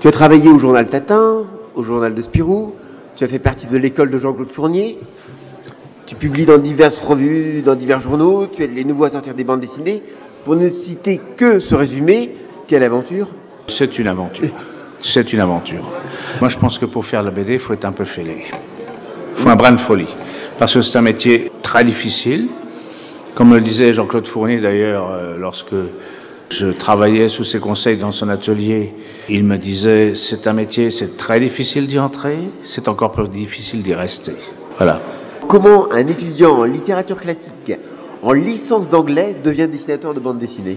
Tu as travaillé au journal Tatin, au journal de Spirou, tu as fait partie de l'école de Jean-Claude Fournier, tu publies dans diverses revues, dans divers journaux, tu es les nouveaux à sortir des bandes dessinées. Pour ne citer que ce résumé, quelle aventure? C'est une aventure. C'est une aventure. Moi, je pense que pour faire la BD, il faut être un peu fêlé. Il faut un brin de folie. Parce que c'est un métier très difficile. Comme le disait Jean-Claude Fournier d'ailleurs, euh, lorsque je travaillais sous ses conseils dans son atelier, il me disait c'est un métier, c'est très difficile d'y entrer, c'est encore plus difficile d'y rester. Voilà. Comment un étudiant en littérature classique, en licence d'anglais, devient dessinateur de bande dessinée?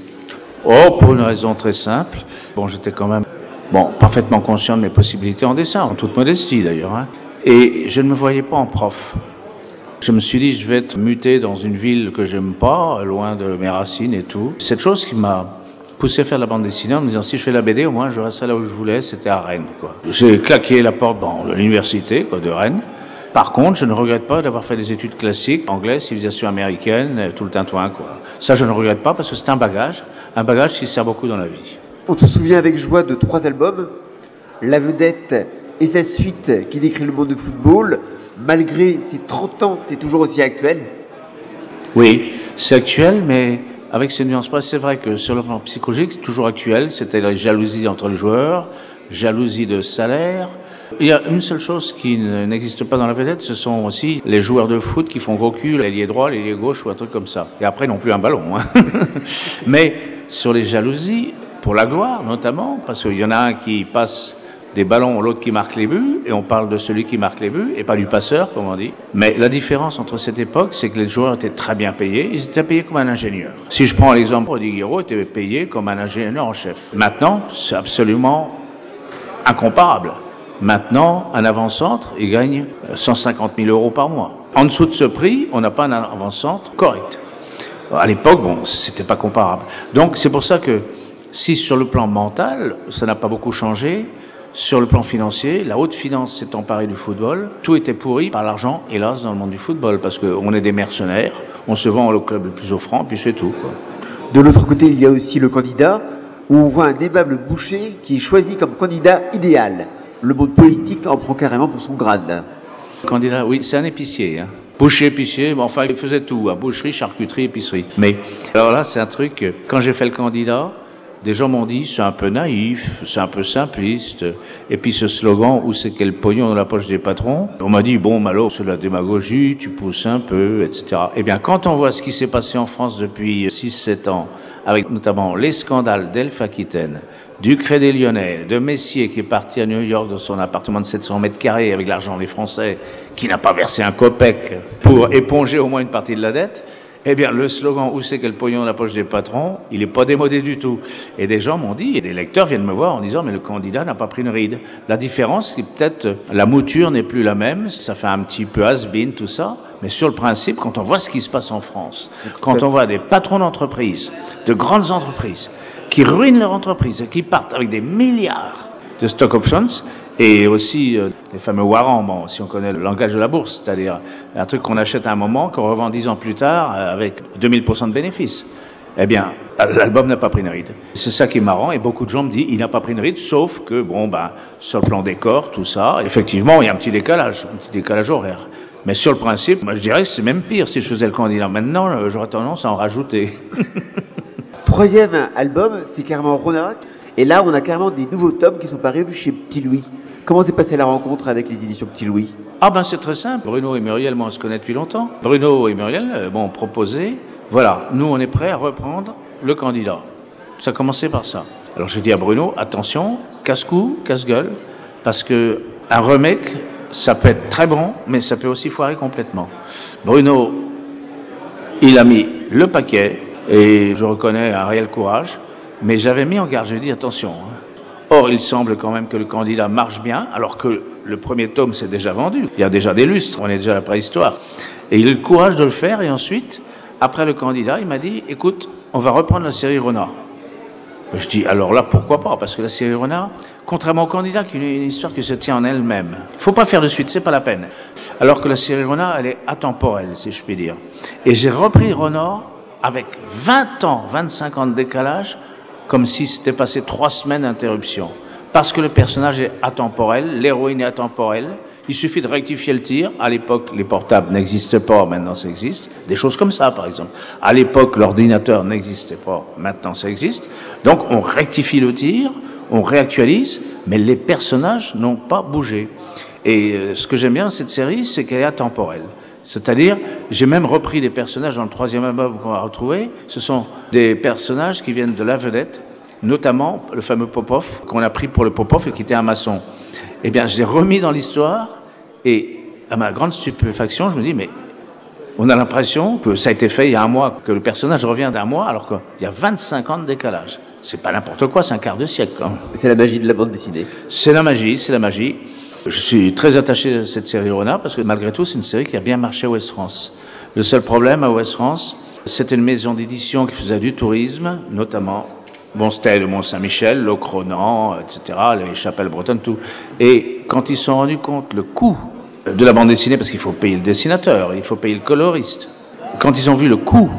Oh, pour une raison très simple. Bon, j'étais quand même bon, parfaitement conscient de mes possibilités en dessin, en toute modestie d'ailleurs. Hein. Et je ne me voyais pas en prof. Je me suis dit, je vais être muté dans une ville que j'aime pas, loin de mes racines et tout. Cette chose qui m'a poussé à faire la bande dessinée en me disant, si je fais la BD, au moins je reste là où je voulais, c'était à Rennes. Quoi. J'ai claqué la porte dans l'université quoi, de Rennes. Par contre, je ne regrette pas d'avoir fait des études classiques, anglais, civilisation américaine, tout le tintouin, quoi. Ça, je ne regrette pas parce que c'est un bagage, un bagage qui sert beaucoup dans la vie. On se souvient avec joie de trois albums. La vedette et sa suite qui décrit le monde du football, malgré ses 30 ans, c'est toujours aussi actuel. Oui, c'est actuel, mais avec ces nuances C'est vrai que sur le plan psychologique, c'est toujours actuel, c'est-à-dire jalousie entre les joueurs, jalousie de salaire, il y a une seule chose qui n'existe pas dans la vedette, ce sont aussi les joueurs de foot qui font gros cul, l'ailier droit, l'ailier gauche ou un truc comme ça. Et après non plus un ballon. Hein. Mais sur les jalousies, pour la gloire notamment, parce qu'il y en a un qui passe des ballons, l'autre qui marque les buts, et on parle de celui qui marque les buts, et pas du passeur, comme on dit. Mais la différence entre cette époque, c'est que les joueurs étaient très bien payés, ils étaient payés comme un ingénieur. Si je prends l'exemple, Rodiguero était payé comme un ingénieur en chef. Maintenant, c'est absolument incomparable. Maintenant, un avant-centre, il gagne 150 000 euros par mois. En dessous de ce prix, on n'a pas un avant-centre correct. À l'époque, bon, c'était pas comparable. Donc, c'est pour ça que si sur le plan mental, ça n'a pas beaucoup changé, sur le plan financier, la haute finance s'est emparée du football. Tout était pourri par l'argent, hélas, dans le monde du football, parce qu'on est des mercenaires, on se vend au club le plus offrant, puis c'est tout. Quoi. De l'autre côté, il y a aussi le candidat, où on voit un aimable boucher qui est choisi comme candidat idéal le mot politique en prend carrément pour son grade. Candidat, oui, c'est un épicier. Hein. Boucher, épicier, bon, enfin, il faisait tout, hein. boucherie, charcuterie, épicerie. Mais alors là, c'est un truc, quand j'ai fait le candidat, des gens m'ont dit, c'est un peu naïf, c'est un peu simpliste. Et puis ce slogan, où c'est quel pognon dans la poche des patrons On m'a dit, bon, malo, c'est la démagogie, tu pousses un peu, etc. Eh bien, quand on voit ce qui s'est passé en France depuis 6-7 ans, avec notamment les scandales d'Elf Aquitaine, du Crédit Lyonnais, de Messier qui est parti à New York dans son appartement de 700 mètres carrés avec l'argent des Français, qui n'a pas versé un copec pour éponger au moins une partie de la dette, eh bien, le slogan Où c'est quel pognon dans la poche des patrons, il n'est pas démodé du tout. Et des gens m'ont dit, et des lecteurs viennent me voir en disant Mais le candidat n'a pas pris une ride. La différence, c'est peut-être la mouture n'est plus la même, ça fait un petit peu has-been, tout ça. Mais sur le principe, quand on voit ce qui se passe en France, quand on voit des patrons d'entreprises, de grandes entreprises, qui ruinent leur entreprise, qui partent avec des milliards de stock options et aussi euh, les fameux warrants, bon, si on connaît le langage de la bourse, c'est-à-dire un truc qu'on achète à un moment, qu'on revend dix ans plus tard euh, avec 2000% de bénéfices. Eh bien, l'album n'a pas pris une ride. C'est ça qui est marrant, et beaucoup de gens me disent, il n'a pas pris une ride, sauf que, bon, ben, sur le plan décor, tout ça, effectivement, il y a un petit décalage, un petit décalage horaire. Mais sur le principe, moi je dirais que c'est même pire si je faisais le candidat. Maintenant, euh, j'aurais tendance à en rajouter. Troisième album, c'est carrément Ronac. Et là, on a carrément des nouveaux tomes qui sont parus chez Petit Louis. Comment s'est passée la rencontre avec les éditions Petit Louis? Ah ben c'est très simple. Bruno et Muriel, moi on se connaît depuis longtemps. Bruno et Muriel euh, m'ont proposé, voilà, nous on est prêts à reprendre le candidat. Ça a commencé par ça. Alors j'ai dit à Bruno, attention, casse-cou, casse-gueule, parce que un remake, ça peut être très bon, mais ça peut aussi foirer complètement. Bruno, il a mis le paquet, et je reconnais un réel courage, mais j'avais mis en garde, je dit attention. Hein. Or, il semble quand même que le candidat marche bien, alors que le premier tome s'est déjà vendu. Il y a déjà des lustres, on est déjà à la préhistoire. Et il a eu le courage de le faire, et ensuite, après le candidat, il m'a dit, écoute, on va reprendre la série Renard. Je dis, alors là, pourquoi pas? Parce que la série Renard, contrairement au candidat, qui est une histoire qui se tient en elle-même. Il faut pas faire de suite, c'est pas la peine. Alors que la série Renard, elle est atemporelle, si je puis dire. Et j'ai repris Renard avec 20 ans, 25 ans de décalage, comme si c'était passé trois semaines d'interruption. parce que le personnage est atemporel, l'héroïne est atemporelle. Il suffit de rectifier le tir. À l'époque, les portables n'existaient pas, maintenant ça existe. Des choses comme ça, par exemple. À l'époque, l'ordinateur n'existait pas, maintenant ça existe. Donc, on rectifie le tir, on réactualise, mais les personnages n'ont pas bougé. Et euh, ce que j'aime bien dans cette série, c'est qu'elle est atemporelle. C'est-à-dire, j'ai même repris des personnages dans le troisième album qu'on va retrouver. Ce sont des personnages qui viennent de la vedette, notamment le fameux Popov, qu'on a pris pour le Popov et qui était un maçon. Eh bien, je l'ai remis dans l'histoire et à ma grande stupéfaction, je me dis, mais on a l'impression que ça a été fait il y a un mois, que le personnage revient d'un mois, alors qu'il y a 25 ans de décalage. C'est pas n'importe quoi, c'est un quart de siècle. Quand même. C'est la magie de la bande dessinée. C'est la magie, c'est la magie. Je suis très attaché à cette série Rona parce que malgré tout, c'est une série qui a bien marché à Ouest France. Le seul problème à Ouest France, c'était une maison d'édition qui faisait du tourisme, notamment Bon, c'était le Mont-Saint-Michel, le Cronan, etc., les chapelles bretonnes, tout. Et quand ils se sont rendus compte le coût de la bande dessinée, parce qu'il faut payer le dessinateur, il faut payer le coloriste, quand ils ont vu le coût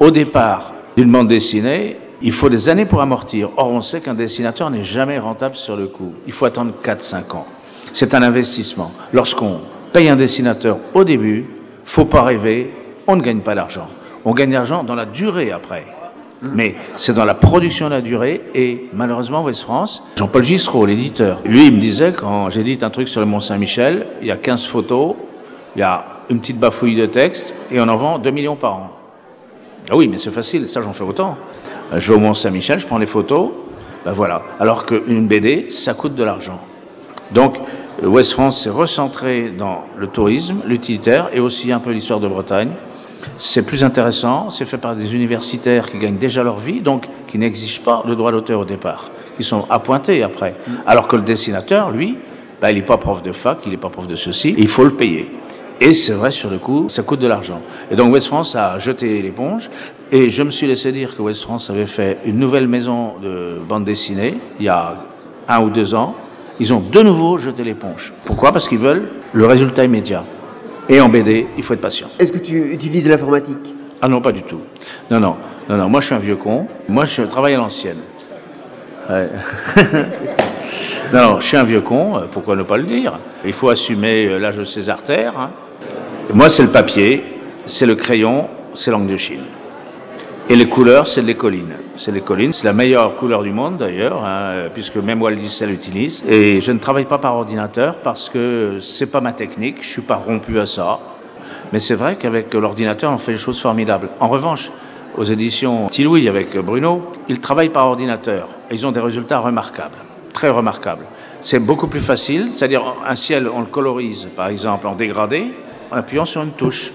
au départ d'une bande dessinée, il faut des années pour amortir. Or, on sait qu'un dessinateur n'est jamais rentable sur le coût. Il faut attendre 4-5 ans. C'est un investissement. Lorsqu'on paye un dessinateur au début, faut pas rêver, on ne gagne pas d'argent. On gagne d'argent dans la durée après. Mais c'est dans la production de la durée et malheureusement West France, Jean-Paul Gissereau, l'éditeur, lui il me disait quand j'édite un truc sur le Mont Saint-Michel, il y a 15 photos, il y a une petite bafouille de texte et on en vend 2 millions par an. Ah oui, mais c'est facile, ça j'en fais autant. Je vais au Mont Saint-Michel, je prends les photos, ben voilà. Alors qu'une BD, ça coûte de l'argent. Donc, West France s'est recentré dans le tourisme, l'utilitaire et aussi un peu l'histoire de Bretagne. C'est plus intéressant, c'est fait par des universitaires qui gagnent déjà leur vie, donc qui n'exigent pas le droit d'auteur au départ. Ils sont appointés après. Alors que le dessinateur, lui, ben, il n'est pas prof de fac, il n'est pas prof de ceci, il faut le payer. Et c'est vrai, sur le coup, ça coûte de l'argent. Et donc West France a jeté l'éponge, et je me suis laissé dire que West France avait fait une nouvelle maison de bande dessinée, il y a un ou deux ans. Ils ont de nouveau jeté l'éponge. Pourquoi? Parce qu'ils veulent le résultat immédiat. Et en BD, il faut être patient. Est-ce que tu utilises l'informatique? Ah non, pas du tout. Non, non, non, non. Moi, je suis un vieux con. Moi, je travaille à l'ancienne. Ouais. non, non, je suis un vieux con. Pourquoi ne pas le dire? Il faut assumer l'âge de ses artères. Hein. Moi, c'est le papier, c'est le crayon, c'est l'angle de Chine. Et les couleurs, c'est les collines. C'est les collines, c'est la meilleure couleur du monde d'ailleurs, hein, puisque même Walt Disney l'utilise. Et je ne travaille pas par ordinateur parce que c'est pas ma technique, je suis pas rompu à ça. Mais c'est vrai qu'avec l'ordinateur, on fait des choses formidables. En revanche, aux éditions Tilouis avec Bruno, ils travaillent par ordinateur. Ils ont des résultats remarquables, très remarquables. C'est beaucoup plus facile, c'est-à-dire un ciel, on le colorise par exemple en dégradé en appuyant sur une touche.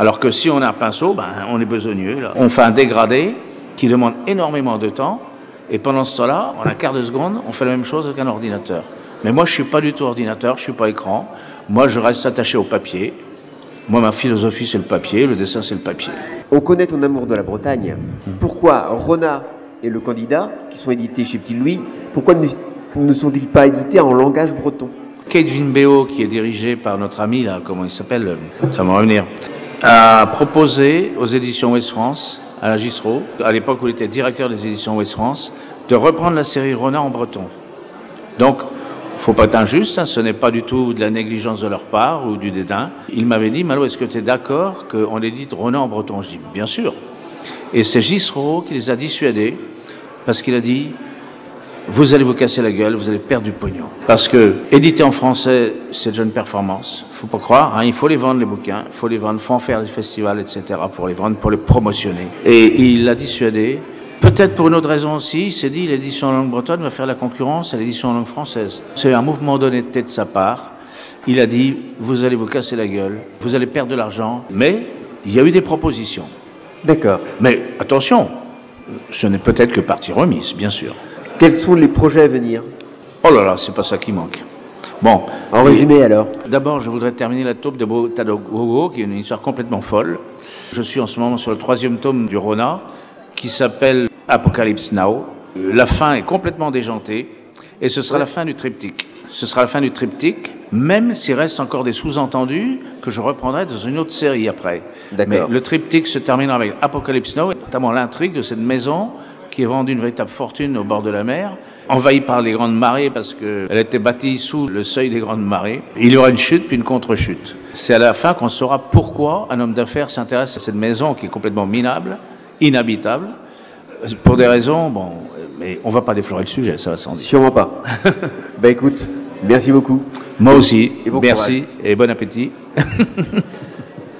Alors que si on a un pinceau, ben, on est besogneux. Là. On fait un dégradé qui demande énormément de temps, et pendant ce temps-là, en un quart de seconde, on fait la même chose qu'un ordinateur. Mais moi, je suis pas du tout ordinateur, je suis pas écran. Moi, je reste attaché au papier. Moi, ma philosophie, c'est le papier, le dessin, c'est le papier. On connaît ton amour de la Bretagne. Pourquoi Rona et le candidat, qui sont édités chez Petit Louis, pourquoi ne, ne sont-ils pas édités en langage breton? Kate Vinbeo, qui est dirigé par notre ami, là, comment il s'appelle Ça va revenir a proposé aux éditions West France, à la à l'époque où il était directeur des éditions West France, de reprendre la série Ronin en breton. Donc, faut pas être injuste, hein, ce n'est pas du tout de la négligence de leur part ou du dédain. Il m'avait dit, Malo, est-ce que tu es d'accord qu'on édite Ronin en breton? Je dis, bien sûr. Et c'est Gisro qui les a dissuadés, parce qu'il a dit, vous allez vous casser la gueule, vous allez perdre du pognon. Parce que éditer en français, c'est déjà une performance. Faut pas croire. Hein, il faut les vendre les bouquins, il faut les vendre, faut en faire des festivals, etc. pour les vendre, pour les promotionner. Et il l'a dissuadé. Peut-être pour une autre raison aussi, il s'est dit l'édition en langue bretonne va faire la concurrence à l'édition en langue française. C'est un mouvement d'honnêteté de sa part. Il a dit vous allez vous casser la gueule, vous allez perdre de l'argent, mais il y a eu des propositions. D'accord. Mais attention, ce n'est peut-être que partie remise, bien sûr. Quels sont les projets à venir? Oh là là, c'est pas ça qui manque. Bon. En résumé alors D'abord, je voudrais terminer la taupe de Botadogogo, qui est une histoire complètement folle. Je suis en ce moment sur le troisième tome du Rona, qui s'appelle Apocalypse Now. La fin est complètement déjantée, et ce sera la fin du triptyque. Ce sera la fin du triptyque, même s'il reste encore des sous-entendus que je reprendrai dans une autre série après. Mais le triptyque se terminera avec Apocalypse Now, et notamment l'intrigue de cette maison qui est vendue une véritable fortune au bord de la mer. envahie par les grandes marées parce qu'elle était bâtie sous le seuil des grandes marées. Il y aura une chute puis une contre-chute. C'est à la fin qu'on saura pourquoi un homme d'affaires s'intéresse à cette maison qui est complètement minable, inhabitable, pour des raisons, bon, mais on va pas déflorer le sujet, ça va sans dire. Sûrement pas. bah écoute, merci beaucoup. Moi aussi, Et bon merci et bon appétit.